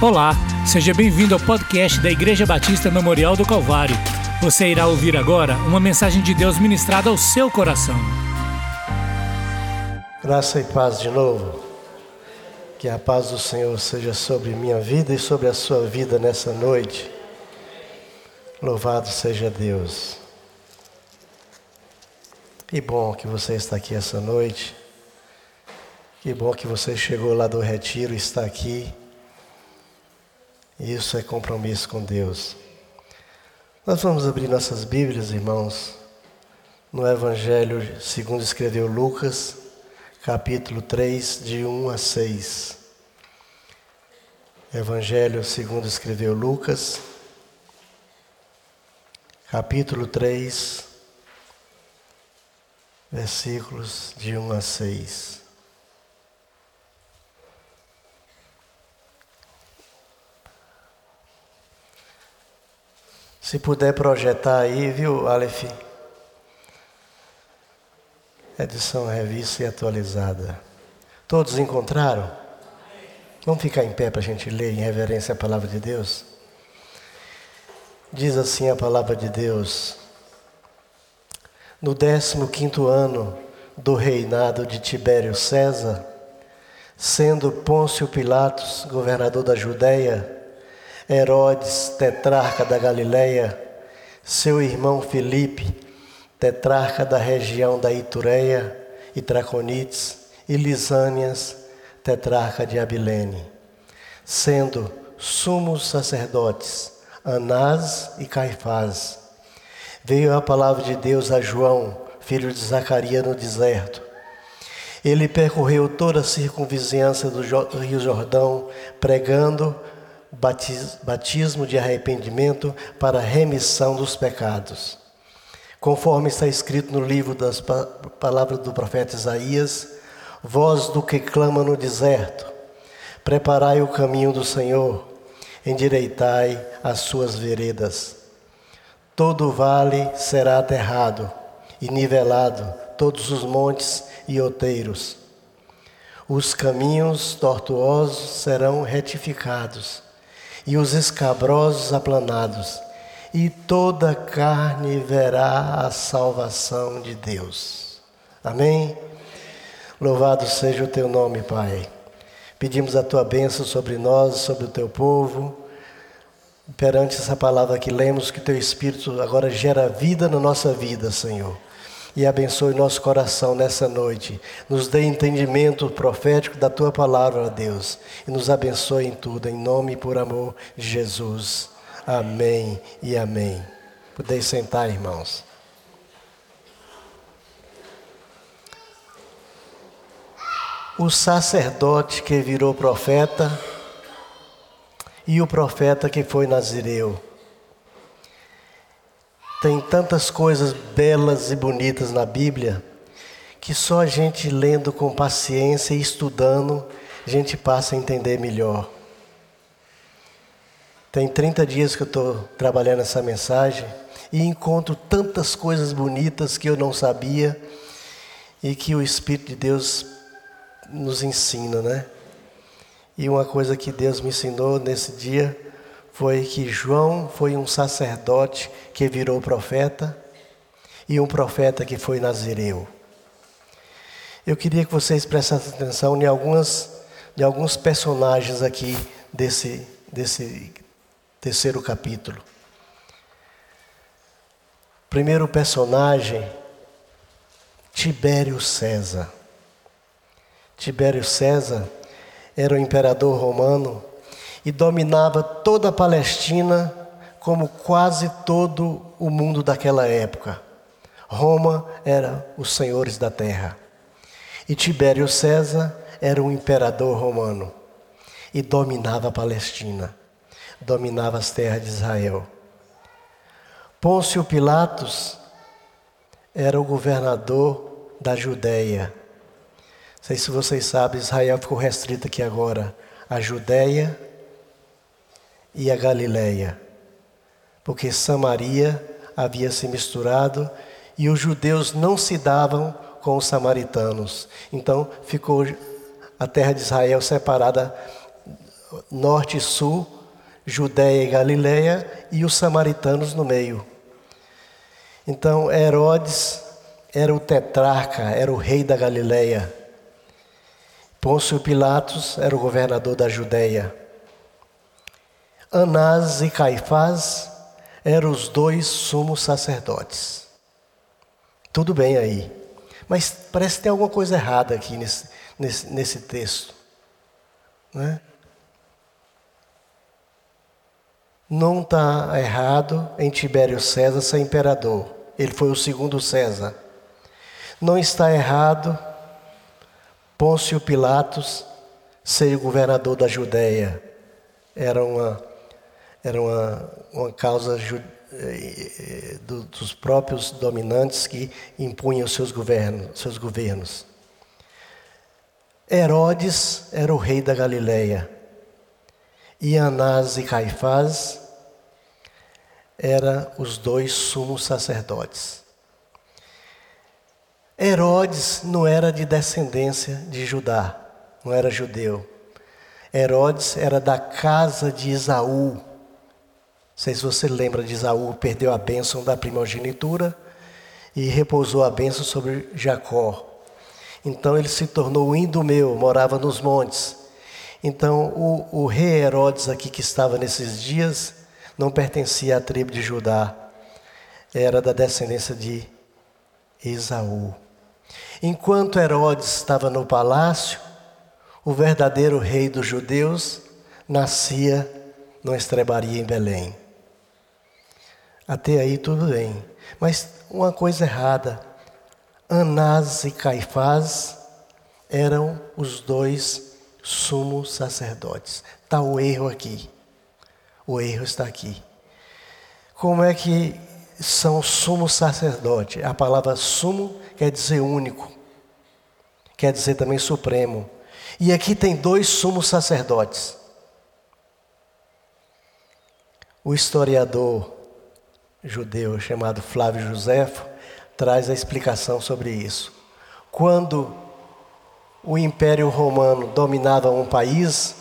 Olá, seja bem-vindo ao podcast da Igreja Batista Memorial do Calvário. Você irá ouvir agora uma mensagem de Deus ministrada ao seu coração. Graça e paz de novo. Que a paz do Senhor seja sobre minha vida e sobre a sua vida nessa noite. Louvado seja Deus. Que bom que você está aqui essa noite. Que bom que você chegou lá do retiro e está aqui. Isso é compromisso com Deus. Nós vamos abrir nossas Bíblias, irmãos, no Evangelho segundo escreveu Lucas, capítulo 3, de 1 a 6. Evangelho segundo escreveu Lucas, capítulo 3, versículos de 1 a 6. Se puder projetar aí, viu, Aleph? Edição revista e atualizada. Todos encontraram? Vamos ficar em pé para a gente ler em reverência à palavra de Deus? Diz assim a palavra de Deus. No 15 ano do reinado de Tibério César, sendo Pôncio Pilatos governador da Judéia, Herodes, tetrarca da Galileia, seu irmão Filipe, tetrarca da região da Itureia e Traconites, e Lisânias, tetrarca de Abilene, sendo sumos sacerdotes Anás e Caifás. Veio a palavra de Deus a João, filho de Zacarias, no deserto. Ele percorreu toda a circunvizinhança do Rio Jordão, pregando batismo de arrependimento para remissão dos pecados. Conforme está escrito no livro das palavras do profeta Isaías, voz do que clama no deserto, preparai o caminho do Senhor, endireitai as suas veredas. Todo vale será aterrado e nivelado, todos os montes e outeiros. Os caminhos tortuosos serão retificados e os escabrosos aplanados, e toda carne verá a salvação de Deus. Amém? Louvado seja o teu nome, Pai. Pedimos a tua bênção sobre nós, sobre o teu povo. Perante essa palavra que lemos, que teu Espírito agora gera vida na nossa vida, Senhor e abençoe nosso coração nessa noite. Nos dê entendimento profético da tua palavra, Deus, e nos abençoe em tudo, em nome e por amor de Jesus. Amém e amém. Podeis sentar, irmãos. O sacerdote que virou profeta e o profeta que foi nazireu. Tem tantas coisas belas e bonitas na Bíblia que só a gente lendo com paciência e estudando a gente passa a entender melhor. Tem 30 dias que eu estou trabalhando essa mensagem e encontro tantas coisas bonitas que eu não sabia e que o Espírito de Deus nos ensina, né? E uma coisa que Deus me ensinou nesse dia foi que João foi um sacerdote que virou profeta e um profeta que foi nazireu. Eu queria que vocês prestassem atenção em algumas de alguns personagens aqui desse desse terceiro capítulo. Primeiro personagem Tibério César. Tibério César era o imperador romano e dominava toda a Palestina, como quase todo o mundo daquela época. Roma era os senhores da terra. E Tibério César era o imperador romano e dominava a Palestina, dominava as terras de Israel. Pôncio Pilatos era o governador da Judéia. Não sei se vocês sabem, Israel ficou restrito aqui agora a Judéia e a Galileia, porque Samaria havia se misturado e os judeus não se davam com os samaritanos. Então ficou a terra de Israel separada norte e sul, Judéia e Galiléia e os samaritanos no meio. Então Herodes era o tetrarca, era o rei da Galiléia. Pôncio Pilatos era o governador da Judéia. Anás e Caifás eram os dois sumos sacerdotes. Tudo bem aí. Mas parece que tem alguma coisa errada aqui nesse, nesse, nesse texto. Né? Não está errado em Tibério César ser imperador. Ele foi o segundo César. Não está errado Pôncio Pilatos ser governador da Judéia. Era uma, era uma, uma causa eh, dos próprios dominantes que impunham seus governos, seus governos. Herodes era o rei da Galileia. E Anás e Caifás eram os dois sumos sacerdotes. Herodes não era de descendência de Judá, não era judeu. Herodes era da casa de Isaú. Sei se você lembra de Isaú, perdeu a bênção da primogenitura e repousou a bênção sobre Jacó. Então ele se tornou Indomeu, morava nos montes. Então o, o rei Herodes aqui que estava nesses dias não pertencia à tribo de Judá, era da descendência de Esaú. Enquanto Herodes estava no palácio, o verdadeiro rei dos judeus nascia numa estrebaria em Belém. Até aí tudo bem. Mas uma coisa errada. Anás e Caifás eram os dois sumos sacerdotes. Está o erro aqui. O erro está aqui. Como é que são sumos sacerdotes? A palavra sumo quer dizer único, quer dizer também supremo. E aqui tem dois sumos sacerdotes. O historiador judeu chamado Flávio Joséfo traz a explicação sobre isso. Quando o Império Romano dominava um país,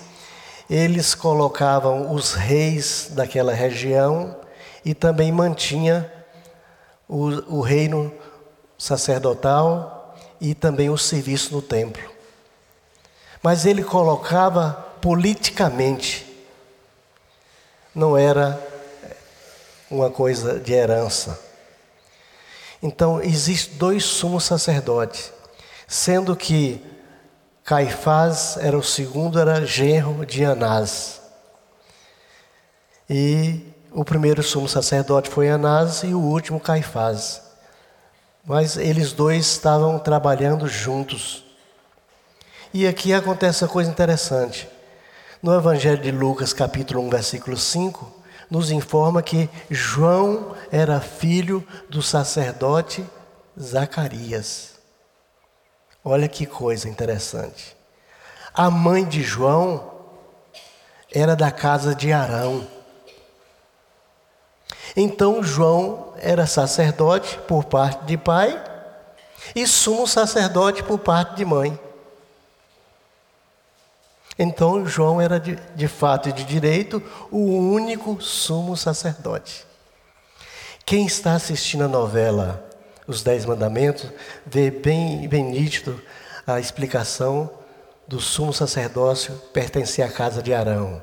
eles colocavam os reis daquela região e também mantinha o, o reino sacerdotal e também o serviço no templo. Mas ele colocava politicamente, não era uma coisa de herança. Então, existem dois sumos sacerdotes, sendo que Caifás era o segundo, era genro de Anás. E o primeiro sumo sacerdote foi Anás e o último Caifás. Mas eles dois estavam trabalhando juntos. E aqui acontece uma coisa interessante. No Evangelho de Lucas, capítulo 1, versículo 5, nos informa que João era filho do sacerdote Zacarias. Olha que coisa interessante. A mãe de João era da casa de Arão. Então João era sacerdote por parte de pai e sumo sacerdote por parte de mãe. Então João era de, de fato e de direito o único sumo sacerdote. Quem está assistindo a novela Os Dez Mandamentos vê bem, bem nítido a explicação do sumo sacerdócio pertencer à casa de Arão.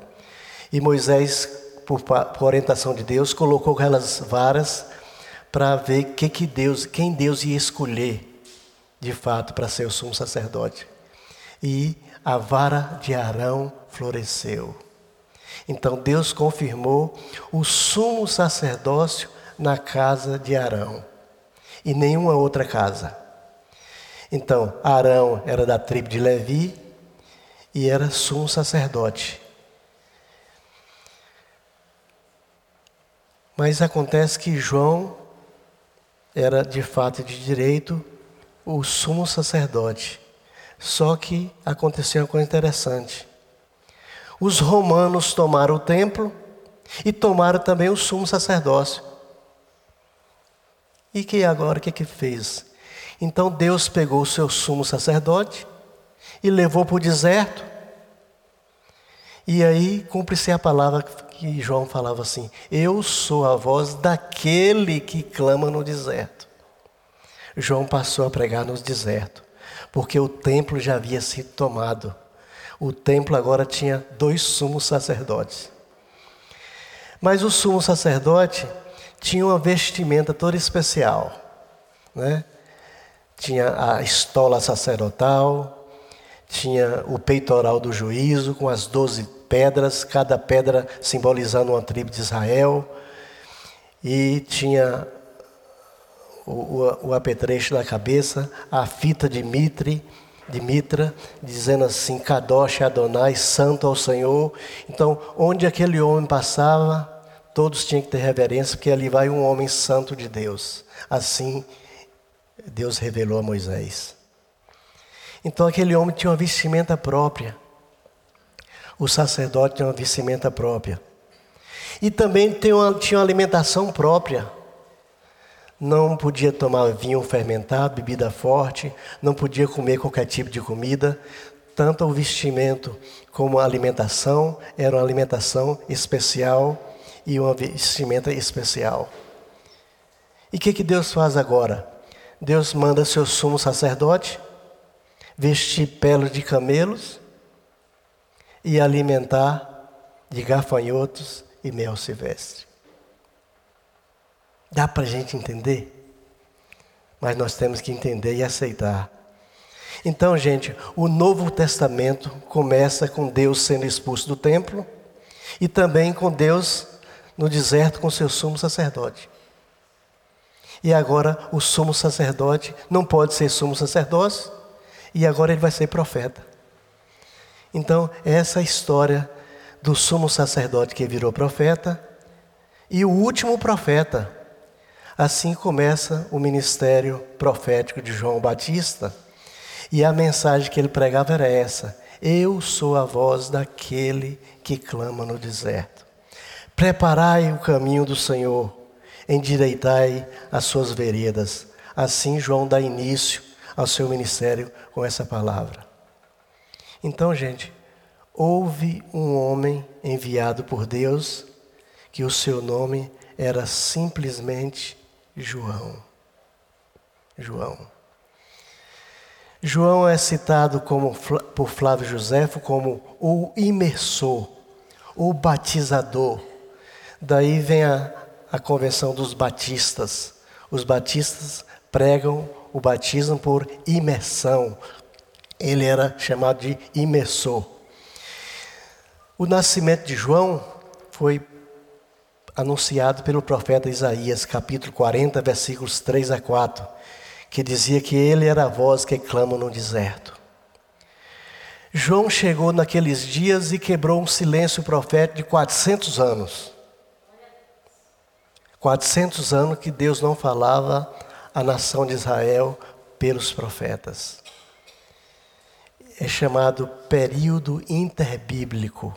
E Moisés por, por orientação de Deus, colocou aquelas varas para ver que que Deus, quem Deus ia escolher de fato para ser o sumo sacerdote. E a vara de Arão floresceu. Então Deus confirmou o sumo sacerdócio na casa de Arão e nenhuma outra casa. Então, Arão era da tribo de Levi e era sumo sacerdote. Mas acontece que João era de fato de direito o sumo sacerdote. Só que aconteceu uma coisa interessante. Os romanos tomaram o templo e tomaram também o sumo sacerdócio. E que agora o que que fez? Então Deus pegou o seu sumo sacerdote e levou para o deserto. E aí cumpre-se a palavra que João falava assim: Eu sou a voz daquele que clama no deserto. João passou a pregar no deserto, porque o templo já havia sido tomado. O templo agora tinha dois sumos sacerdotes. Mas o sumo sacerdote tinha uma vestimenta toda especial, né? Tinha a estola sacerdotal, tinha o peitoral do juízo com as doze pedras, cada pedra simbolizando uma tribo de Israel, e tinha o, o, o apetrecho na cabeça, a fita de mitre, de mitra, dizendo assim: Kadosh Adonai, santo ao Senhor. Então, onde aquele homem passava, todos tinham que ter reverência, porque ali vai um homem santo de Deus. Assim, Deus revelou a Moisés. Então, aquele homem tinha uma vestimenta própria. O sacerdote tinha uma vestimenta própria. E também tinha uma, tinha uma alimentação própria não podia tomar vinho fermentado, bebida forte, não podia comer qualquer tipo de comida. Tanto o vestimento como a alimentação era uma alimentação especial e uma vestimenta especial. E o que, que Deus faz agora? Deus manda seu sumo sacerdote vestir peles de camelos e alimentar de gafanhotos e mel silvestre. Dá para a gente entender? Mas nós temos que entender e aceitar. Então, gente, o Novo Testamento começa com Deus sendo expulso do templo e também com Deus no deserto com seu sumo sacerdote. E agora o sumo sacerdote não pode ser sumo sacerdote e agora ele vai ser profeta. Então, essa é história do sumo sacerdote que virou profeta e o último profeta Assim começa o ministério profético de João Batista, e a mensagem que ele pregava era essa: Eu sou a voz daquele que clama no deserto. Preparai o caminho do Senhor, endireitai as suas veredas. Assim João dá início ao seu ministério com essa palavra. Então, gente, houve um homem enviado por Deus que o seu nome era simplesmente João. João. João é citado como, por Flávio Josefo como o imersor, o batizador. Daí vem a, a convenção dos batistas. Os batistas pregam o batismo por imersão. Ele era chamado de imersor. O nascimento de João foi anunciado pelo profeta Isaías, capítulo 40, versículos 3 a 4, que dizia que ele era a voz que clama no deserto. João chegou naqueles dias e quebrou um silêncio profético de 400 anos. 400 anos que Deus não falava à nação de Israel pelos profetas. É chamado período interbíblico.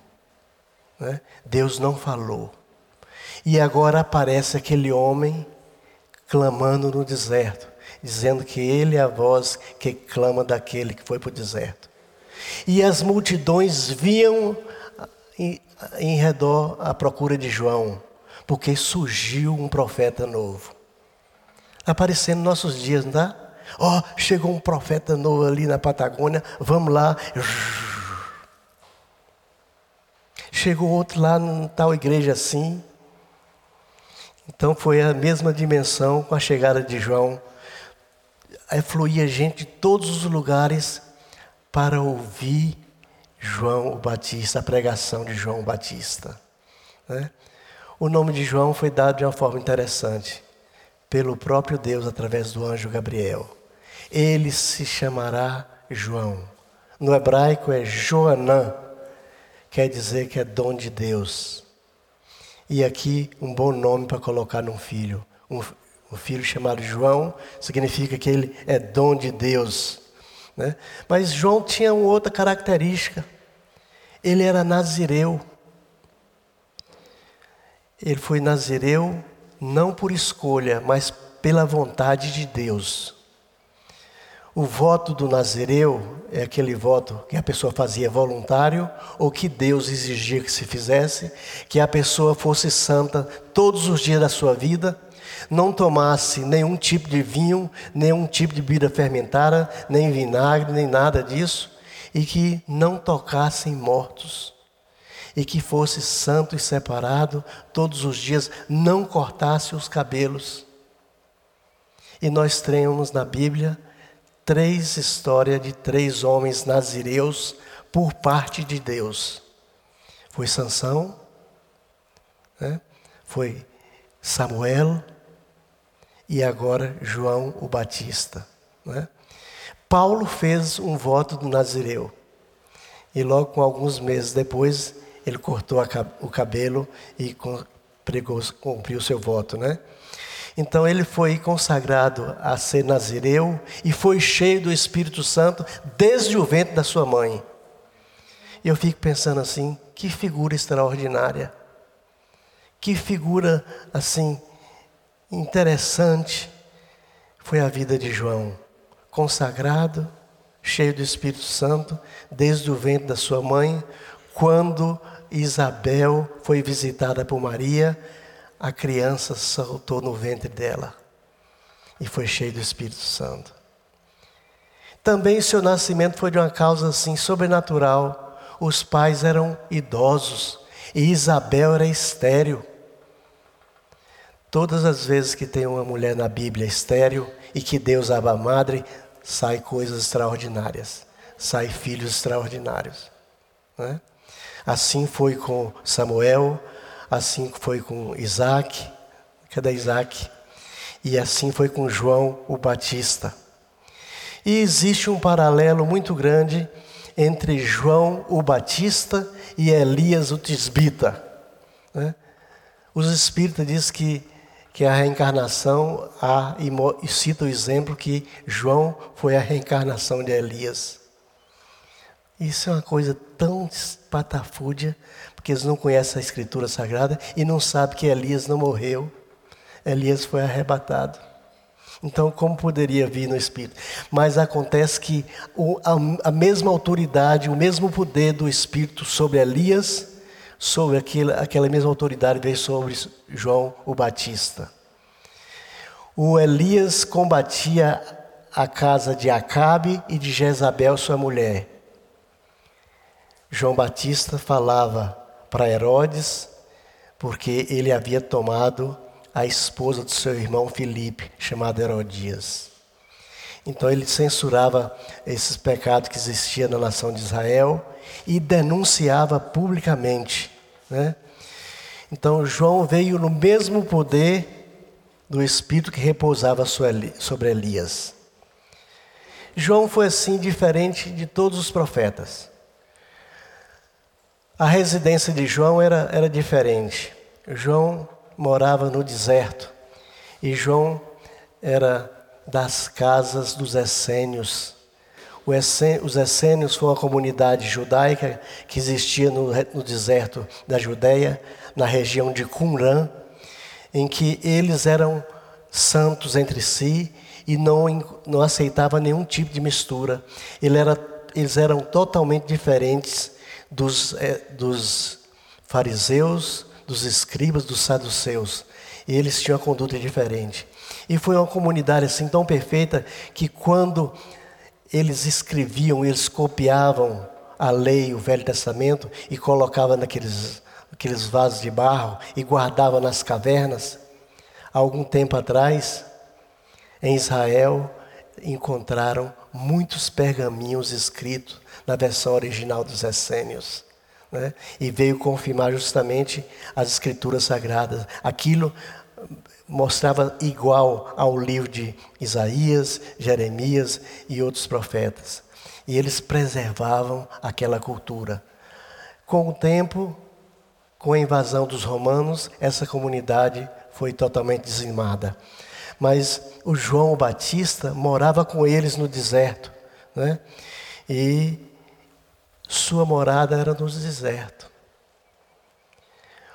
Né? Deus não falou. E agora aparece aquele homem clamando no deserto, dizendo que ele é a voz que clama daquele que foi para o deserto. E as multidões viam em, redor à procura de João, porque surgiu um profeta novo. Aparecendo nos nossos dias, não dá? Ó, oh, chegou um profeta novo ali na Patagônia, vamos lá. Chegou outro lá em tal igreja assim. Então foi a mesma dimensão com a chegada de João. Aí fluía gente de todos os lugares para ouvir João o Batista, a pregação de João Batista. Né? O nome de João foi dado de uma forma interessante, pelo próprio Deus através do anjo Gabriel. Ele se chamará João. No hebraico é Joanã, quer dizer que é dom de Deus. E aqui um bom nome para colocar num filho. Um, um, filho chamado João significa que ele é dom de Deus. Né? Mas João tinha uma outra característica. Ele era nazireu. Ele foi nazireu não por escolha, mas pela vontade de Deus. O voto do Nazireu é aquele voto que a pessoa fazia voluntário ou que Deus exigia que se fizesse, que a pessoa fosse santa todos os dias da sua vida, não tomasse nenhum tipo de vinho, nenhum tipo de bebida fermentada, nem vinagre, nem nada disso, e que não tocasse em mortos, e que fosse santo e separado todos os dias, não cortasse os cabelos. E nós temos na Bíblia três histórias de três homens nazireus por parte de Deus. Foi Sansão, né? foi Samuel e agora João o Batista. Né? Paulo fez um voto do Nazireu e logo alguns meses depois ele cortou o cabelo e pregou, cumpriu o seu voto, né? Então ele foi consagrado a ser nazireu e foi cheio do Espírito Santo desde o ventre da sua mãe. E eu fico pensando assim, que figura extraordinária. Que figura assim interessante foi a vida de João, consagrado, cheio do Espírito Santo desde o ventre da sua mãe, quando Isabel foi visitada por Maria, a criança saltou no ventre dela e foi cheio do Espírito Santo. Também seu nascimento foi de uma causa assim sobrenatural. Os pais eram idosos e Isabel era estéril. Todas as vezes que tem uma mulher na Bíblia estéril e que Deus abre a madre, sai coisas extraordinárias, sai filhos extraordinários. Né? Assim foi com Samuel, assim foi com Isaac, cadê Isaac? E assim foi com João o Batista. E existe um paralelo muito grande entre João o Batista e Elias o Tisbita. Né? Os espíritas dizem que, que a reencarnação, há, e cita o exemplo que João foi a reencarnação de Elias. Isso é uma coisa tão espatafúdia, porque eles não conhecem a Escritura Sagrada e não sabem que Elias não morreu. Elias foi arrebatado. Então, como poderia vir no Espírito? Mas acontece que a, mesma autoridade, o mesmo poder do Espírito sobre Elias, sobre aquela, aquela mesma autoridade veio sobre João o Batista. O Elias combatia a casa de Acabe e de Jezabel, sua mulher. João Batista falava para Herodes, porque ele havia tomado a esposa do seu irmão Filipe, chamado Herodias. Então ele censurava esses pecados que existiam na nação de Israel e denunciava publicamente. Né? Então João veio no mesmo poder do Espírito que repousava sobre Elias. João foi assim diferente de todos os profetas. A residência de João era, era diferente. João morava no deserto e João era das casas dos essênios. Os essênios foi uma comunidade judaica que existia no, no deserto da Judéia, na região de Qumran, em que eles eram santos entre si e não, não aceitavam nenhum tipo de mistura. Ele era, eles eram totalmente diferentes dos, é, dos fariseus, dos escribas, dos saduceus. E eles tinham uma conduta diferente. E foi uma comunidade assim tão perfeita que quando eles escreviam, eles copiavam a lei, o Velho Testamento e colocavam naqueles aqueles vasos de barro e guardavam nas cavernas. Há algum tempo atrás, em Israel, encontraram muitos pergaminhos escritos na versão original dos essênios. Né? E veio confirmar justamente as escrituras sagradas. Aquilo mostrava igual ao livro de Isaías, Jeremias e outros profetas. E eles preservavam aquela cultura. Com o tempo, com a invasão dos romanos, essa comunidade foi totalmente dizimada. Mas o João Batista morava com eles no deserto. Né? E sua morada era no deserto.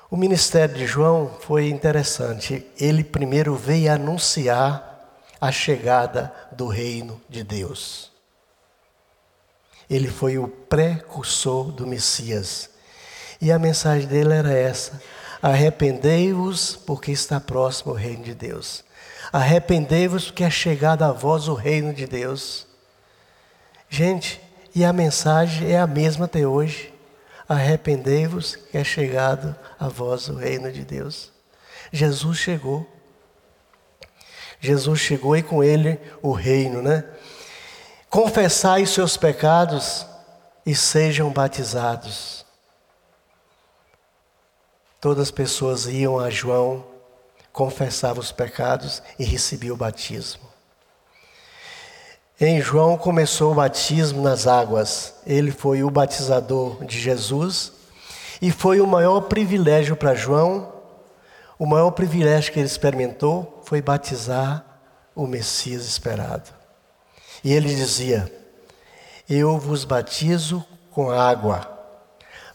O ministério de João foi interessante. Ele primeiro veio anunciar a chegada do reino de Deus. Ele foi o precursor do Messias. E a mensagem dele era essa: arrependei-vos, porque está próximo o reino de Deus. Arrependei-vos, porque é chegado a vós o reino de Deus. Gente, e a mensagem é a mesma até hoje. Arrependei-vos, que é chegado a vós o reino de Deus. Jesus chegou. Jesus chegou e com ele o reino, né? Confessai os seus pecados e sejam batizados. Todas as pessoas iam a João, confessavam os pecados e recebiam o batismo. Em João começou o batismo nas águas. Ele foi o batizador de Jesus e foi o maior privilégio para João. O maior privilégio que ele experimentou foi batizar o Messias esperado. E ele dizia: Eu vos batizo com água,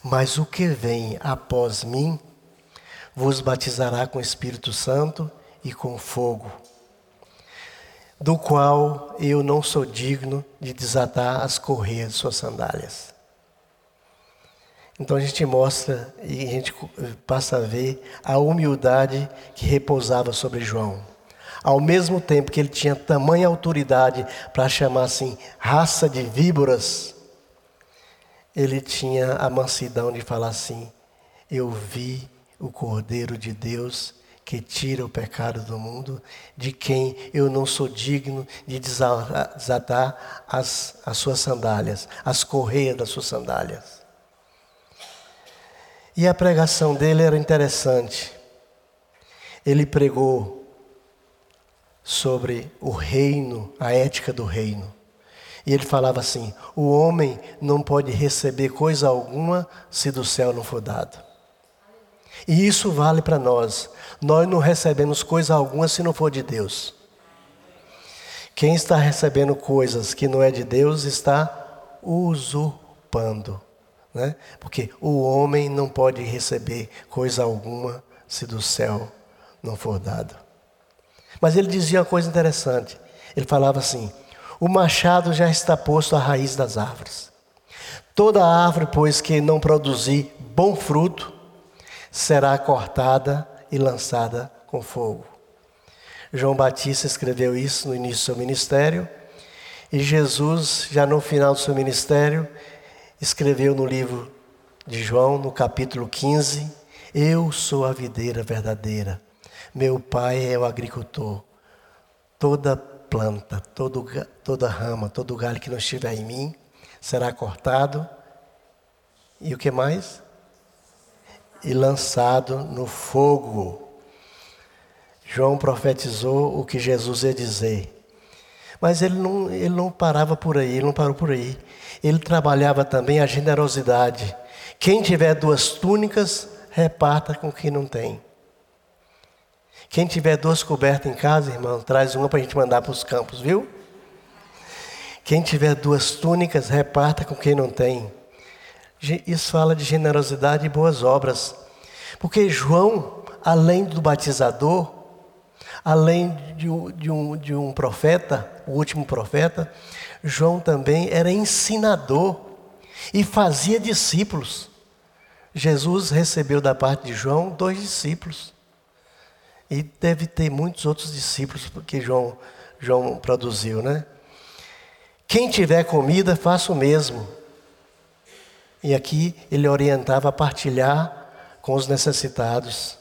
mas o que vem após mim vos batizará com o Espírito Santo e com fogo, do qual eu não sou digno de desatar as correias de suas sandálias. Então a gente mostra e a gente passa a ver a humildade que repousava sobre João. Ao mesmo tempo que ele tinha tamanha autoridade para chamar assim raça de víboras, ele tinha a mansidão de falar assim: Eu vi o Cordeiro de Deus que tira o pecado do mundo, de quem eu não sou digno de desatar as, as suas sandálias, as correias das suas sandálias. E a pregação dele era interessante. Ele pregou sobre o reino, a ética do reino. E ele falava assim: o homem não pode receber coisa alguma se do céu não for dado. E isso vale para nós. Nós não recebemos coisa alguma se não for de Deus. Quem está recebendo coisas que não é de Deus está usurpando. Né? Porque o homem não pode receber coisa alguma se do céu não for dado. Mas ele dizia uma coisa interessante. Ele falava assim: o machado já está posto à raiz das árvores. Toda árvore, pois, que não produzir bom fruto, será cortada e lançada com fogo. João Batista escreveu isso no início do seu ministério, e Jesus, já no final do seu ministério, escreveu no livro de João, no capítulo 15: Eu sou a videira verdadeira meu pai é o agricultor. Toda planta, todo, toda rama, todo galho que não estiver em mim será cortado. E o que mais? E lançado no fogo. João profetizou o que Jesus ia dizer. Mas ele não, ele não parava por aí, ele não parou por aí. Ele trabalhava também a generosidade. Quem tiver duas túnicas, reparta com quem não tem. Quem tiver duas cobertas em casa, irmão, traz uma para a gente mandar para os campos, viu? Quem tiver duas túnicas, reparta com quem não tem. Isso fala de generosidade e boas obras. Porque João, além do batizador, além de um, de um, de um profeta, o último profeta, João também era ensinador e fazia discípulos. Jesus recebeu da parte de João dois discípulos. E deve ter muitos outros discípulos que João, João produziu, né? Quem tiver comida, faça o mesmo. E aqui ele orientava a partilhar com os necessitados.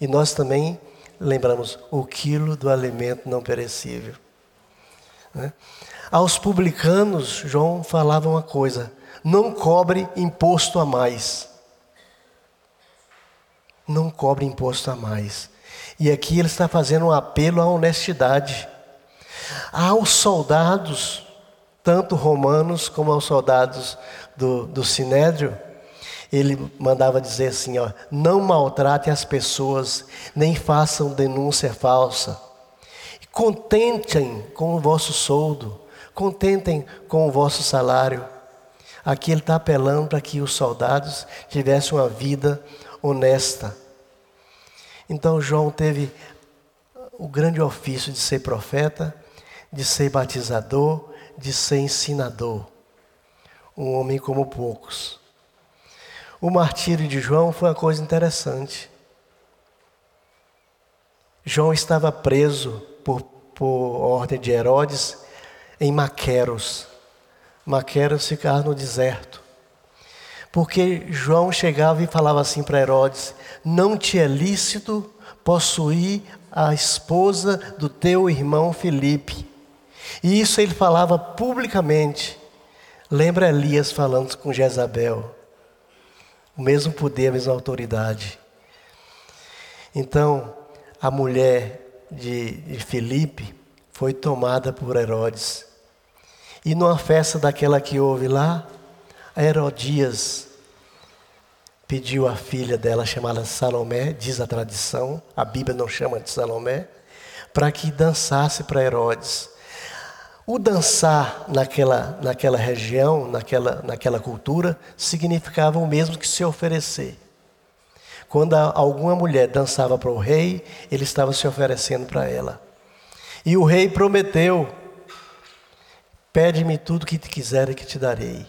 E nós também lembramos o quilo do alimento não perecível. Né? Aos publicanos, João falava uma coisa: não cobre imposto a mais. Não cobre imposto a mais. E aqui ele está fazendo um apelo à honestidade. Aos soldados, tanto romanos como aos soldados do, do Sinédrio, ele mandava dizer assim: ó, não maltrate as pessoas, nem façam denúncia falsa. Contentem com o vosso soldo, contentem com o vosso salário. Aqui ele está apelando para que os soldados tivessem uma vida honesta. Então João teve o grande ofício de ser profeta, de ser batizador, de ser ensinador. Um homem como poucos. O martírio de João foi uma coisa interessante. João estava preso por, por ordem de Herodes em Maqueros. Maqueros ficava no deserto. Porque João chegava e falava assim para Herodes: Não te é lícito possuir a esposa do teu irmão Felipe. E isso ele falava publicamente. Lembra Elias falando com Jezabel? O mesmo poder, a mesma autoridade. Então, a mulher de, Felipe foi tomada por Herodes. E numa festa daquela que houve lá, a Herodias pediu a filha dela, chamada Salomé, diz a tradição, a Bíblia não chama de Salomé, para que dançasse para Herodes. O dançar naquela, naquela região, naquela, naquela cultura, significava o mesmo que se oferecer. Quando alguma mulher dançava para o rei, ele estava se oferecendo para ela. E o rei prometeu: Pede-me tudo que te quiser e que te darei.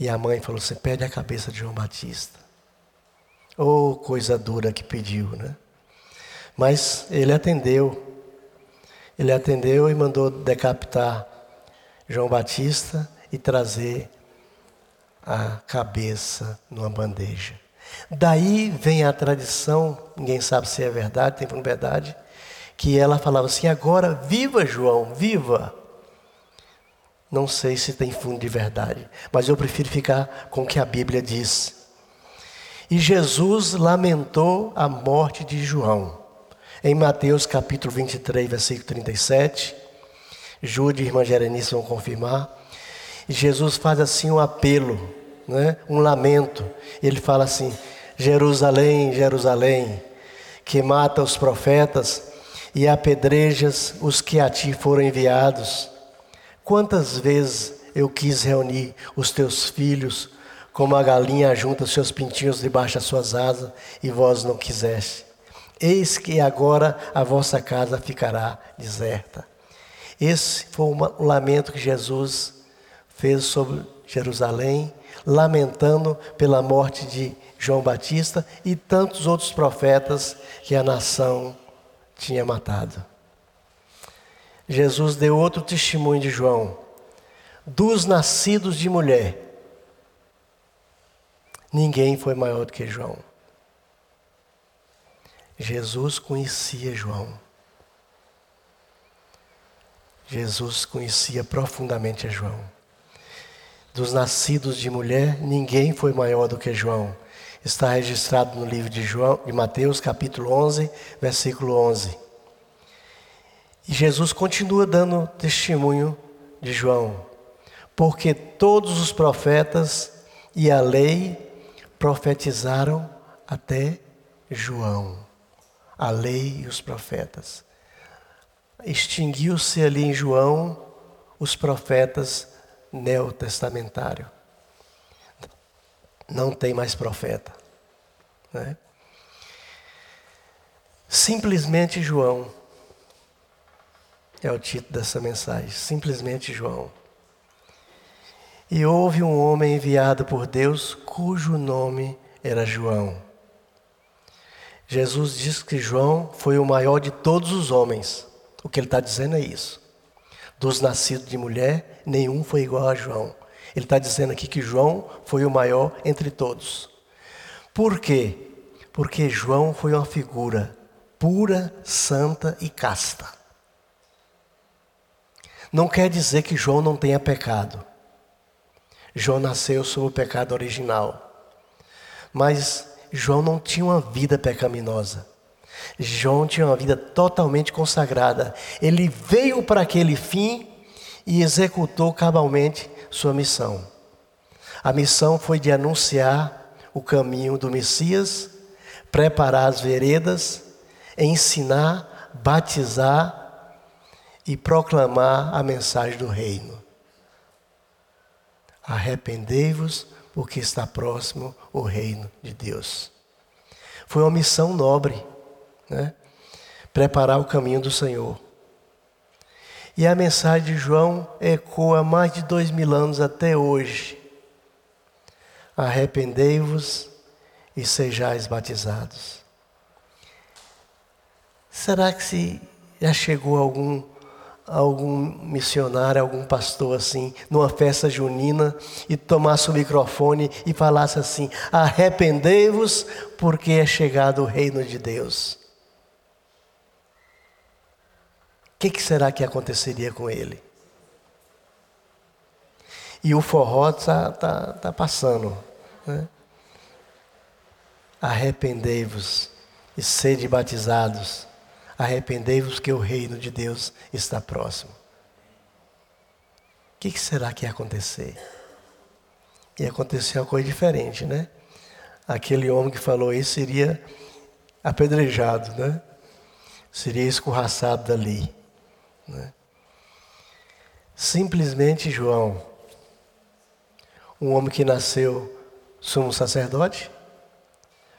E a mãe falou assim: Pede a cabeça de João Batista. Oh, coisa dura que pediu, né? Mas ele atendeu. Ele atendeu e mandou decapitar João Batista e trazer a cabeça numa bandeja. Daí vem a tradição, ninguém sabe se é verdade, tem por verdade, que ela falava assim: agora viva João, viva. Não sei se tem fundo de verdade, mas eu prefiro ficar com o que a Bíblia diz. E Jesus lamentou a morte de João. Em Mateus capítulo 23, versículo 37, Júlia e irmã Gerenice vão confirmar. Jesus faz assim um apelo, né? um lamento. Ele fala assim: Jerusalém, Jerusalém, que mata os profetas e apedrejas os que a ti foram enviados. Quantas vezes eu quis reunir os teus filhos, como a galinha junta seus pintinhos debaixo das suas asas, e vós não quiseste. Eis que agora a vossa casa ficará deserta. Esse foi o lamento que Jesus fez sobre Jerusalém, lamentando pela morte de João Batista e tantos outros profetas que a nação tinha matado. Jesus deu outro testemunho de João. Dos nascidos de mulher, ninguém foi maior do que João. Jesus conhecia João. Jesus conhecia profundamente a João. Dos nascidos de mulher, ninguém foi maior do que João. Está registrado no livro de, João, de Mateus, capítulo 11, versículo 11. E Jesus continua dando testemunho de João, porque todos os profetas e a lei profetizaram até João. A lei e os profetas. Extinguiu-se ali em João os profetas neotestamentários. Não tem mais profeta. Né? Simplesmente João é o título dessa mensagem, simplesmente João. E houve um homem enviado por Deus cujo nome era João. Jesus diz que João foi o maior de todos os homens. O que ele está dizendo é isso. Dos nascidos de mulher, nenhum foi igual a João. Ele está dizendo aqui que João foi o maior entre todos. Por quê? Porque João foi uma figura pura, santa e casta. Não quer dizer que João não tenha pecado. João nasceu sob o pecado original. Mas João não tinha uma vida pecaminosa. João tinha uma vida totalmente consagrada. Ele veio para aquele fim e executou cabalmente sua missão. A missão foi de anunciar o caminho do Messias, preparar as veredas, ensinar, batizar e proclamar a mensagem do reino. Arrependei-vos, porque está próximo o reino de Deus. Foi uma missão nobre, né? preparar o caminho do Senhor. E a mensagem de João ecoa mais de dois mil anos até hoje. Arrependei-vos e sejais batizados. Será que se já chegou algum algum missionário, algum pastor assim, numa festa junina e tomasse o microfone e falasse assim: Arrependei-vos, porque é chegado o reino de Deus. O que, que, será que aconteceria com ele? E o forró está tá, tá passando. Né? Arrependei-vos e sede batizados Arrependei-vos que o reino de Deus está próximo. O que, será que ia acontecer? Ia acontecer uma coisa diferente, né? Aquele homem que falou isso seria apedrejado, né? Seria escorraçado dali. Né? Simplesmente João, um homem que nasceu sumo sacerdote,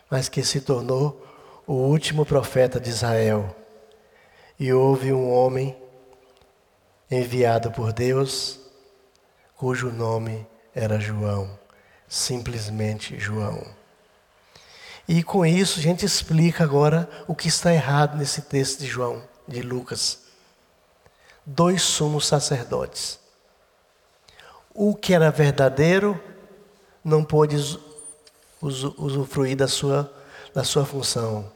mas que se tornou o último profeta de Israel, e houve um homem enviado por Deus, cujo nome era João, simplesmente João. E com isso a gente explica agora o que está errado nesse texto de João, de Lucas. Dois sumos sacerdotes. O que era verdadeiro não pôde usufruir da sua, da sua função.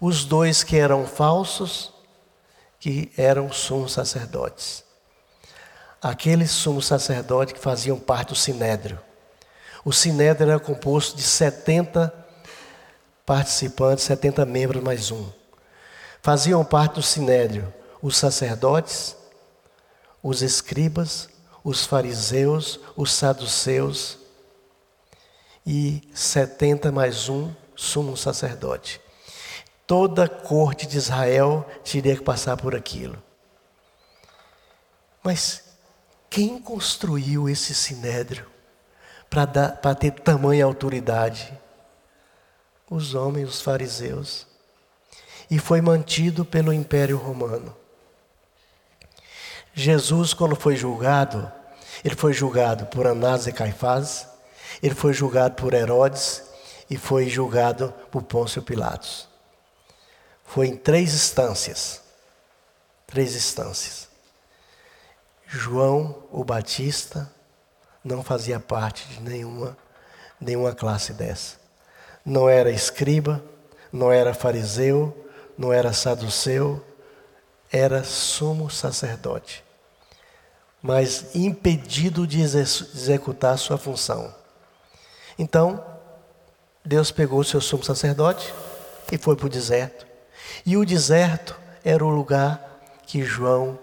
Os dois que eram falsos que eram sumos sacerdotes. Aqueles sumos sacerdotes que faziam parte do sinédrio. O sinédrio era composto de 70 participantes, 70 membros mais um. Faziam parte do sinédrio os sacerdotes, os escribas, os fariseus, os saduceus e 70 mais um sumo sacerdote. Toda a corte de Israel teria que passar por aquilo. Mas quem construiu esse sinédrio para ter tamanha autoridade? Os homens, os fariseus. E foi mantido pelo Império Romano. Jesus, quando foi julgado, ele foi julgado por Anás e Caifás, ele foi julgado por Herodes e foi julgado por Pôncio Pilatos. Foi em três instâncias. Três instâncias. João o Batista não fazia parte de nenhuma, nenhuma classe dessa. Não era escriba, não era fariseu, não era saduceu, era sumo sacerdote, mas impedido de executar sua função. Então, Deus pegou o seu sumo sacerdote e foi para o deserto. E o deserto era o lugar que João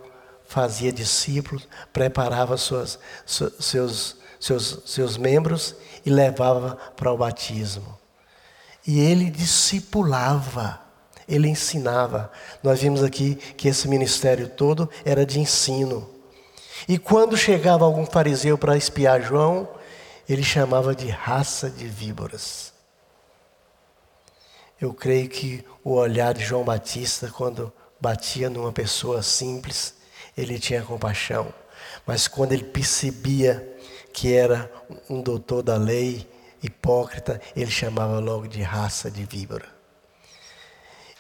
fazia discípulos, preparava suas, seus, seus, seus membros e levava para o batismo. E ele discipulava, ele ensinava. Nós vimos aqui que esse ministério todo era de ensino. E quando chegava algum fariseu para espiar João, ele chamava de raça de víboras. Eu creio que o olhar de João Batista, quando batia numa pessoa simples, ele tinha compaixão. Mas quando ele percebia que era um doutor da lei, hipócrita, ele chamava logo de raça de víbora.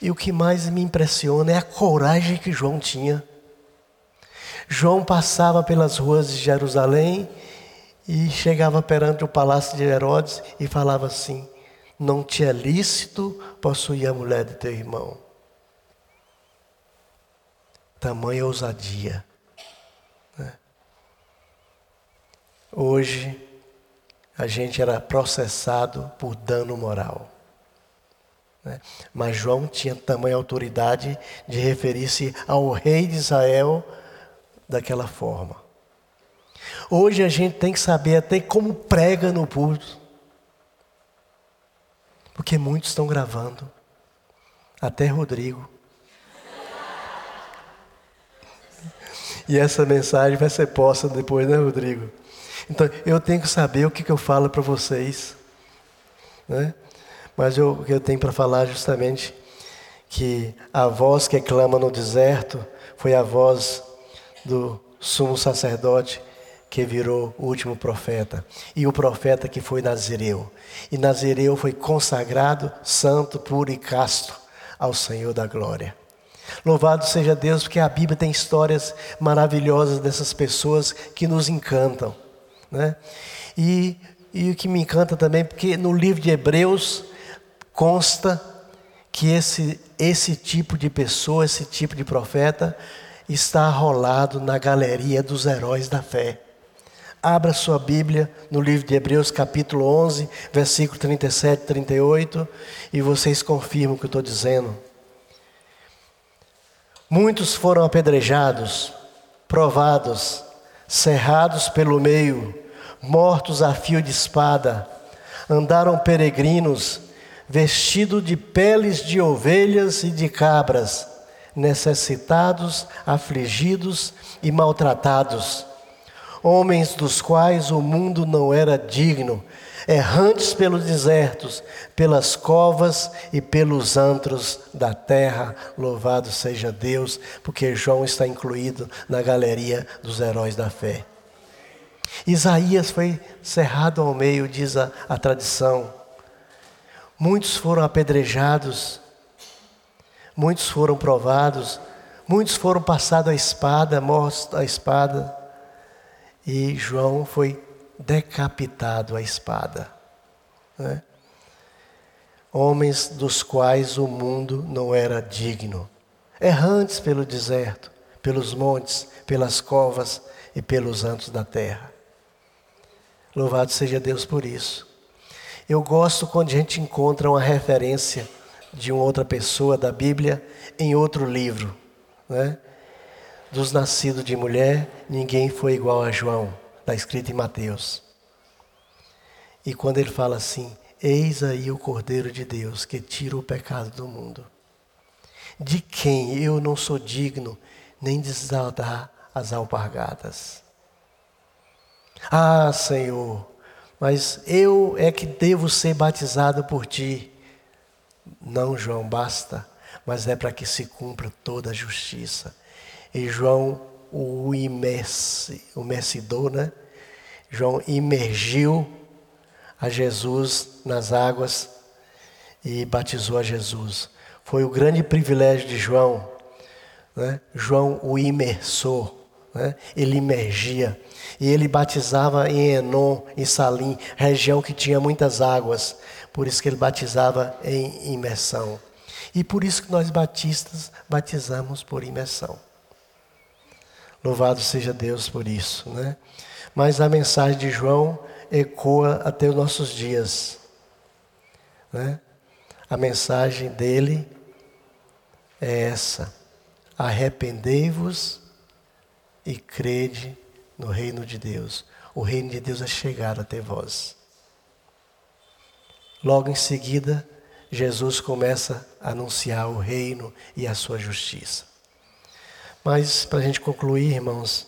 E o que mais me impressiona é a coragem que João tinha. João passava pelas ruas de Jerusalém e chegava perante o palácio de Herodes e falava assim: não te é lícito possuir a mulher de teu irmão. Tamanha ousadia. Né? Hoje, a gente era processado por dano moral. Né? Mas João tinha tamanha autoridade de referir-se ao rei de Israel daquela forma. Hoje a gente tem que saber até como prega no púlpito. Porque muitos estão gravando. Até Rodrigo. E essa mensagem vai ser posta depois, né, Rodrigo? Então, eu tenho que saber o que, que eu falo para vocês. Né? Mas eu, o que eu tenho para falar justamente que a voz que clama no deserto foi a voz do sumo sacerdote que virou o último profeta, e o profeta que foi Nazireu. E Nazireu foi consagrado, santo, puro e casto ao Senhor da glória. Louvado seja Deus, porque a Bíblia tem histórias maravilhosas dessas pessoas que nos encantam. Né? E, e o que me encanta também, porque no livro de Hebreus consta que esse, esse tipo de pessoa, esse tipo de profeta, está arrolado na galeria dos heróis da fé. Abra sua Bíblia no livro de Hebreus, capítulo 11, versículo 37 e 38, e vocês confirmam o que eu estou dizendo. Muitos foram apedrejados, provados, cerrados pelo meio, mortos a fio de espada, andaram peregrinos, vestidos de peles de ovelhas e de cabras, necessitados, afligidos e maltratados homens dos quais o mundo não era digno, errantes pelos desertos, pelas covas e pelos antros da terra. Louvado seja Deus, porque João está incluído na galeria dos heróis da fé. Isaías foi cerrado ao meio, diz a, a tradição. Muitos foram apedrejados, muitos foram provados, muitos foram passados a espada, mortos a espada e João foi decapitado à espada. Né? Homens dos quais o mundo não era digno, errantes pelo deserto, pelos montes, pelas covas e pelos antos da terra. Louvado seja Deus por isso. Eu gosto quando a gente encontra uma referência de uma outra pessoa da Bíblia em outro livro. Né? Dos nascidos de mulher, ninguém foi igual a João, está escrito em Mateus. E quando ele fala assim: Eis aí o Cordeiro de Deus que tira o pecado do mundo, de quem eu não sou digno nem de desatar as alpargatas. Ah, Senhor, mas eu é que devo ser batizado por ti. Não, João, basta, mas é para que se cumpra toda a justiça. E João o imerse, o mercidor, né? João imergiu a Jesus nas águas e batizou a Jesus. Foi o grande privilégio de João. Né? João o imersor. Né? Ele imergia. E ele batizava em Enon, em Salim, região que tinha muitas águas. Por isso que ele batizava em imersão. E por isso que nós batistas batizamos por imersão. Louvado seja Deus por isso, né? Mas a mensagem de João ecoa até os nossos dias, né? A mensagem dele é essa: arrependei-vos e crede no reino de Deus. O reino de Deus é chegar até vós. Logo em seguida, Jesus começa a anunciar o reino e a sua justiça. Mas, para a gente concluir, irmãos,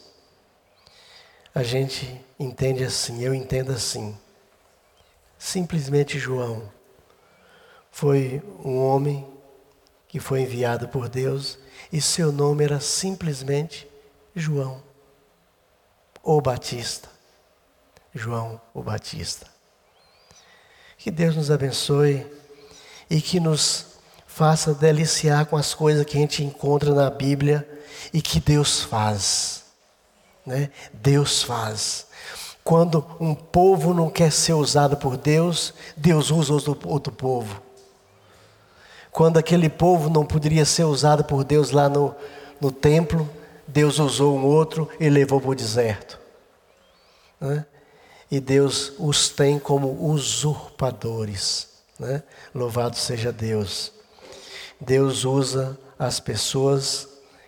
a gente entende assim, eu entendo assim. Simplesmente João foi um homem que foi enviado por Deus e seu nome era simplesmente João, o Batista. João o Batista. Que Deus nos abençoe e que nos faça deliciar com as coisas que a gente encontra na Bíblia e que Deus faz. Né? Deus faz. Quando um povo não quer ser usado por Deus, Deus usa outro povo. Quando aquele povo não poderia ser usado por Deus lá no, no templo, Deus usou um outro e levou para o deserto. Né? E Deus os tem como usurpadores. Né? Louvado seja Deus. Deus usa as pessoas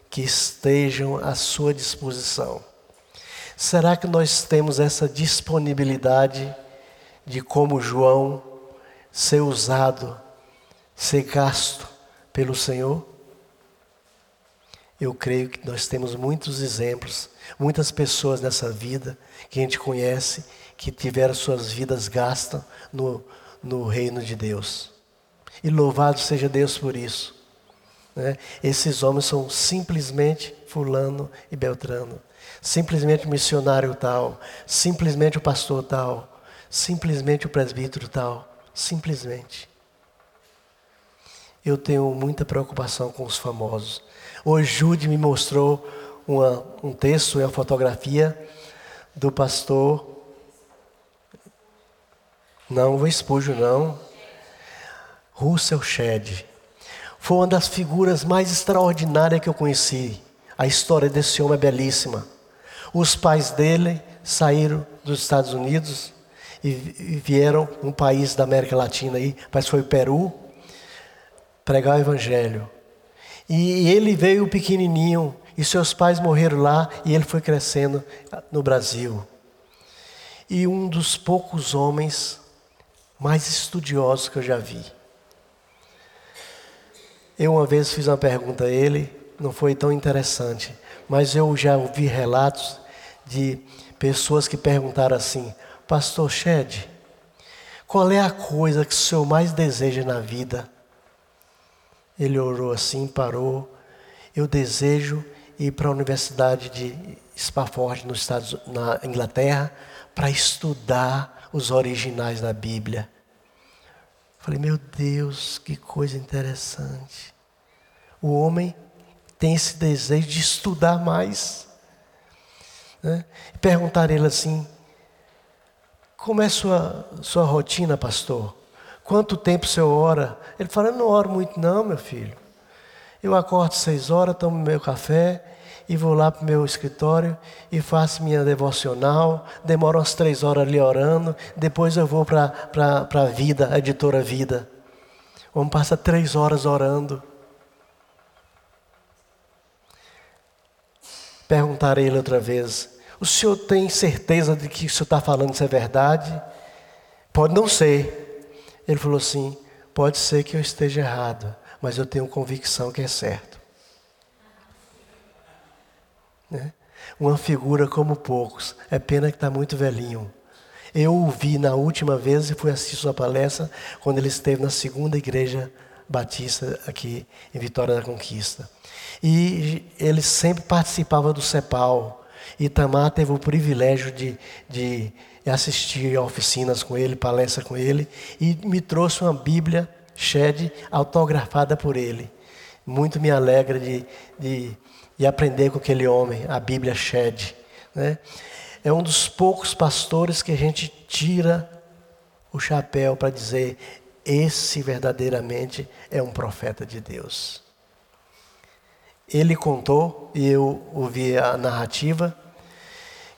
que estejam à sua disposição. Será que nós temos essa disponibilidade de, como João, ser usado, ser gasto pelo Senhor? Eu creio que nós temos muitos exemplos, muitas pessoas nessa vida que a gente conhece que tiveram suas vidas gastas no, no reino de Deus. E louvado seja Deus por isso. Né? Esses homens são simplesmente Fulano e Beltrano, simplesmente o missionário tal, simplesmente o pastor tal, simplesmente o presbítero tal, simplesmente. Eu tenho muita preocupação com os famosos. Hoje Jude me mostrou uma, um texto uma fotografia do pastor. Não, vou expulso não. Russell Shedd. Foi uma das figuras mais extraordinárias que eu conheci. A história desse homem é belíssima. Os pais dele saíram dos Estados Unidos e vieram um país da América Latina aí, mas foi o Peru, pregar o evangelho. E ele veio pequenininho e seus pais morreram lá e ele foi crescendo no Brasil. E um dos poucos homens mais estudiosos que eu já vi. Eu uma vez fiz uma pergunta a ele, não foi tão interessante, mas eu já ouvi relatos de pessoas que perguntaram assim: Pastor Shed, qual é a coisa que o senhor mais deseja na vida? Ele orou assim, parou. Eu desejo ir para a Universidade de Spafford, nos Estados, na Inglaterra, para estudar os originais da Bíblia. Falei, meu Deus, que coisa interessante. O homem tem esse desejo de estudar mais. Né? Perguntar ele assim: como é sua, sua rotina, pastor? Quanto tempo você ora? Ele fala, não oro muito não, meu filho. Eu acordo seis horas, tomo meu café e vou lá para o meu escritório e faço minha devocional. Demoro umas três horas ali orando. Depois eu vou para a Vida, a editora Vida. Vamos passar três horas orando. Perguntarei ele outra vez: o senhor tem certeza de que o senhor está falando isso é verdade? Pode não ser. Ele falou assim: pode ser que eu esteja errado, mas eu tenho convicção que é certo. Né? Uma figura como poucos. É pena que está muito velhinho. Eu o vi na última vez e fui assistir sua palestra quando ele esteve na segunda igreja batista aqui em Vitória da Conquista. E ele sempre participava do CEPAL, Itamar teve o privilégio de, de assistir oficinas com ele, palestra com ele, e me trouxe uma Bíblia Shed autografada por ele. Muito me alegra de, de, de aprender com aquele homem, a Bíblia Shed. Né? É um dos poucos pastores que a gente tira o chapéu para dizer: esse verdadeiramente é um profeta de Deus. Ele contou, e eu ouvi a narrativa,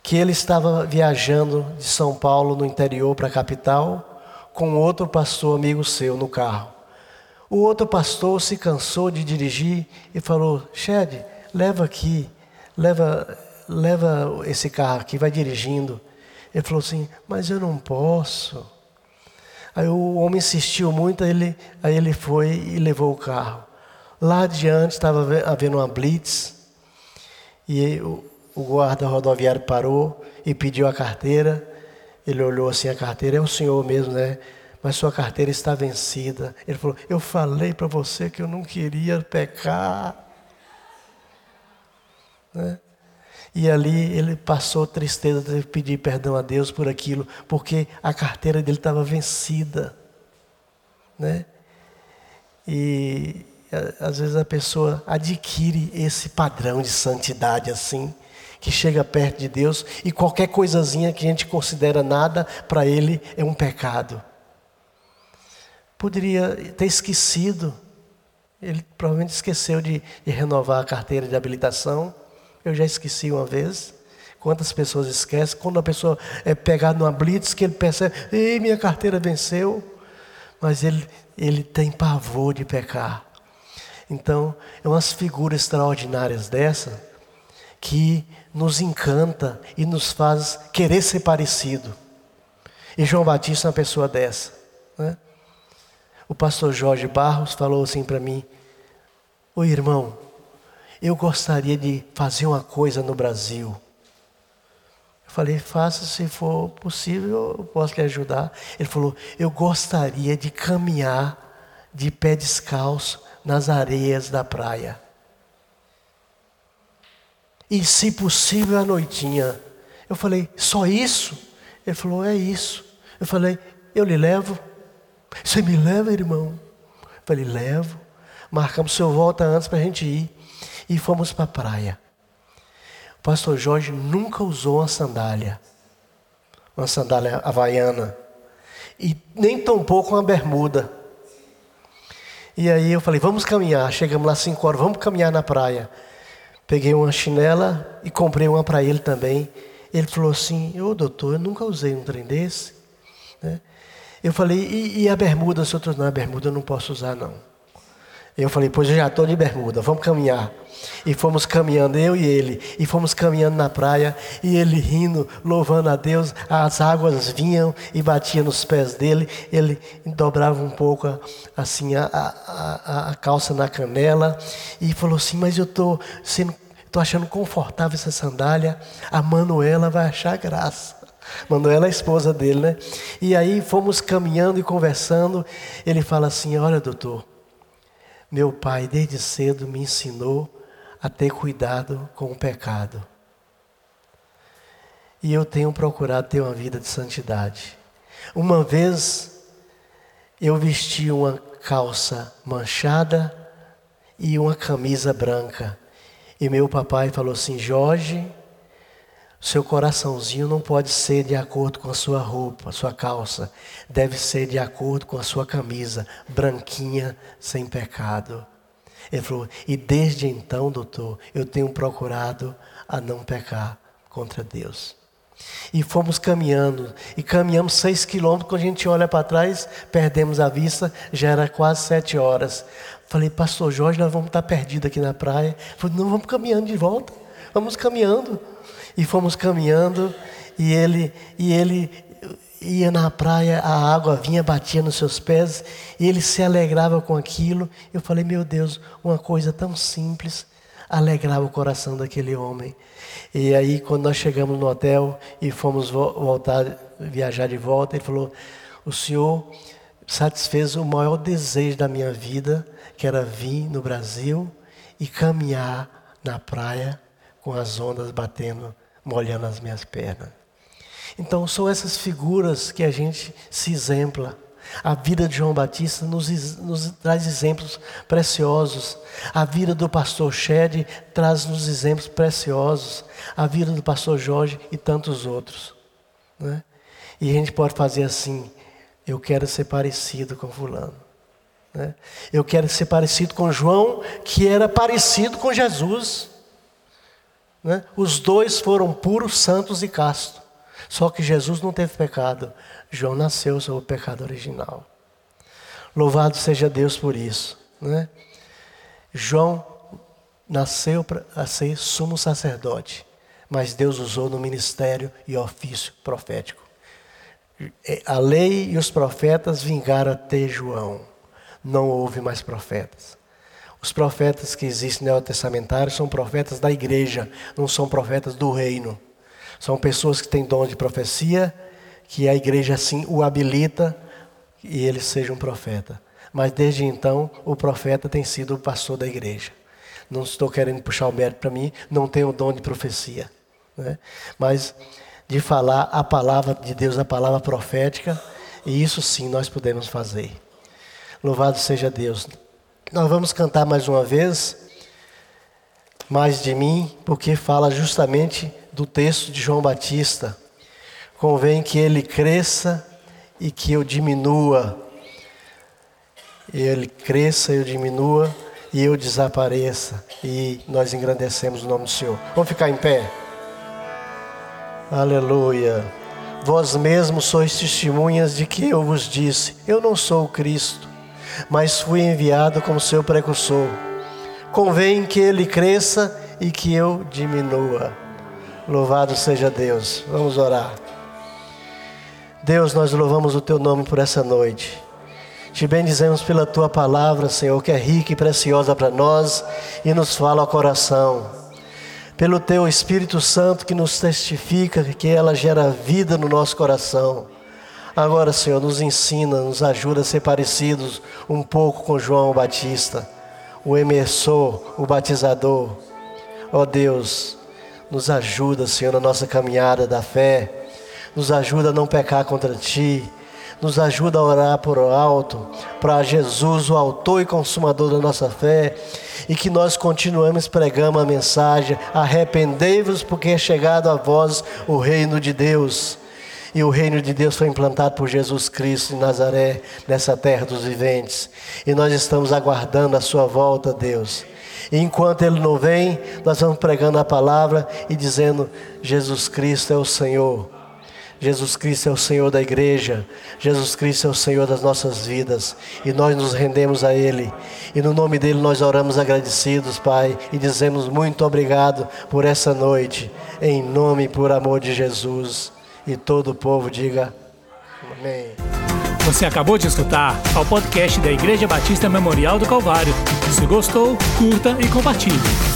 que ele estava viajando de São Paulo no interior para a capital com outro pastor amigo seu no carro. O outro pastor se cansou de dirigir e falou: Shed, leva aqui, leva, leva esse carro aqui, vai dirigindo. Ele falou assim: Mas eu não posso. Aí o homem insistiu muito, aí ele, aí ele foi e levou o carro. Lá adiante estava havendo uma blitz e o guarda rodoviário parou e pediu a carteira. Ele olhou assim a carteira, é o senhor mesmo, né? Mas sua carteira está vencida. Ele falou: Eu falei para você que eu não queria pecar. Né? E ali ele passou tristeza de pedir perdão a Deus por aquilo, porque a carteira dele estava vencida. Né? E às vezes a pessoa adquire esse padrão de santidade assim que chega perto de Deus e qualquer coisazinha que a gente considera nada, para ele é um pecado. Poderia ter esquecido, ele provavelmente esqueceu de, de renovar a carteira de habilitação. Eu já esqueci uma vez. Quantas pessoas esquecem? Quando a pessoa é pegada numa blitz, que ele percebe, ei, minha carteira venceu. Mas ele, ele tem pavor de pecar. Então, é umas figuras extraordinárias dessa que nos encanta e nos faz querer ser parecido. E João Batista é uma pessoa dessa. Né? O pastor Jorge Barros falou assim para mim: Ô irmão, eu gostaria de fazer uma coisa no Brasil. Eu falei, faça se for possível, eu posso lhe ajudar. Ele falou, eu gostaria de caminhar de pé descalço nas areias da praia. E, se possível, à noitinha. Eu falei: Só isso? Ele falou: É isso. Eu falei: Eu lhe levo. Você me leva, irmão? Eu falei: Levo. Marcamos seu volta antes para a gente ir. E fomos para a praia. O pastor Jorge nunca usou uma sandália. Uma sandália havaiana. E nem tampouco uma bermuda. E aí eu falei, vamos caminhar. Chegamos lá 5 horas, vamos caminhar na praia. Peguei uma chinela e comprei uma para ele também. Ele falou assim, ô doutor, eu nunca usei um trem desse. Né? Eu falei, e, e a bermuda? Se outros não, a bermuda eu não posso usar não. Eu falei, pois eu já estou de bermuda, vamos caminhar. E fomos caminhando, eu e ele, e fomos caminhando na praia, e ele rindo, louvando a Deus, as águas vinham e batiam nos pés dele, ele dobrava um pouco assim a, a, a calça na canela, e falou assim, mas eu estou sendo, estou achando confortável essa sandália, a Manuela vai achar graça. Manuela é a esposa dele, né? E aí fomos caminhando e conversando, ele fala assim, olha doutor, meu pai desde cedo me ensinou a ter cuidado com o pecado. E eu tenho procurado ter uma vida de santidade. Uma vez eu vesti uma calça manchada e uma camisa branca. E meu papai falou assim: Jorge, seu coraçãozinho não pode ser de acordo com a sua roupa, a sua calça. Deve ser de acordo com a sua camisa, branquinha, sem pecado. Ele falou: E desde então, doutor, eu tenho procurado a não pecar contra Deus. E fomos caminhando, e caminhamos seis quilômetros. Quando a gente olha para trás, perdemos a vista, já era quase sete horas. Falei, Pastor Jorge, nós vamos estar perdidos aqui na praia. Falou, não, vamos caminhando de volta. Vamos caminhando. E fomos caminhando, e ele, e ele ia na praia, a água vinha, batia nos seus pés, e ele se alegrava com aquilo. Eu falei, meu Deus, uma coisa tão simples alegrava o coração daquele homem. E aí, quando nós chegamos no hotel e fomos voltar, viajar de volta, ele falou: O senhor satisfez o maior desejo da minha vida, que era vir no Brasil e caminhar na praia com as ondas batendo, molhando as minhas pernas. Então, são essas figuras que a gente se exempla. A vida de João Batista nos, nos traz exemplos preciosos. A vida do pastor Shed traz-nos exemplos preciosos. A vida do pastor Jorge e tantos outros. Né? E a gente pode fazer assim: eu quero ser parecido com Fulano. Né? Eu quero ser parecido com João, que era parecido com Jesus. Né? Os dois foram puros, santos e castos. Só que Jesus não teve pecado. João nasceu sob o pecado original. Louvado seja Deus por isso. Né? João nasceu para ser sumo sacerdote, mas Deus usou no ministério e ofício profético. A lei e os profetas vingaram até João. Não houve mais profetas. Os profetas que existem no Neotestamentário são profetas da igreja, não são profetas do reino. São pessoas que têm dom de profecia, que a igreja assim o habilita e ele seja um profeta. Mas desde então, o profeta tem sido o pastor da igreja. Não estou querendo puxar o mérito para mim, não tenho o dom de profecia. Né? Mas de falar a palavra de Deus, a palavra profética, e isso sim nós podemos fazer. Louvado seja Deus. Nós vamos cantar mais uma vez, mais de mim, porque fala justamente do texto de João Batista. Convém que ele cresça e que eu diminua. Ele cresça eu diminua e eu desapareça. E nós engrandecemos o nome do Senhor. Vamos ficar em pé? Aleluia. Vós mesmos sois testemunhas de que eu vos disse: Eu não sou o Cristo, mas fui enviado como seu precursor. Convém que ele cresça e que eu diminua. Louvado seja Deus. Vamos orar. Deus, nós louvamos o teu nome por essa noite. Te bendizemos pela tua palavra, Senhor, que é rica e preciosa para nós e nos fala ao coração. Pelo teu Espírito Santo que nos testifica que ela gera vida no nosso coração. Agora, Senhor, nos ensina, nos ajuda a ser parecidos um pouco com João Batista. o emissor, o batizador. Ó Deus, nos ajuda, Senhor, na nossa caminhada da fé. Nos ajuda a não pecar contra Ti. Nos ajuda a orar por alto, para Jesus, o autor e consumador da nossa fé, e que nós continuemos pregando a mensagem: arrependei-vos, porque é chegado a vós o reino de Deus. E o reino de Deus foi implantado por Jesus Cristo em Nazaré, nessa terra dos viventes. E nós estamos aguardando a sua volta, Deus. E enquanto ele não vem, nós vamos pregando a palavra e dizendo: Jesus Cristo é o Senhor. Jesus Cristo é o Senhor da igreja, Jesus Cristo é o Senhor das nossas vidas e nós nos rendemos a Ele. E no nome dele nós oramos agradecidos, Pai, e dizemos muito obrigado por essa noite, em nome e por amor de Jesus. E todo o povo diga Amém. Você acabou de escutar ao podcast da Igreja Batista Memorial do Calvário. Se gostou, curta e compartilhe.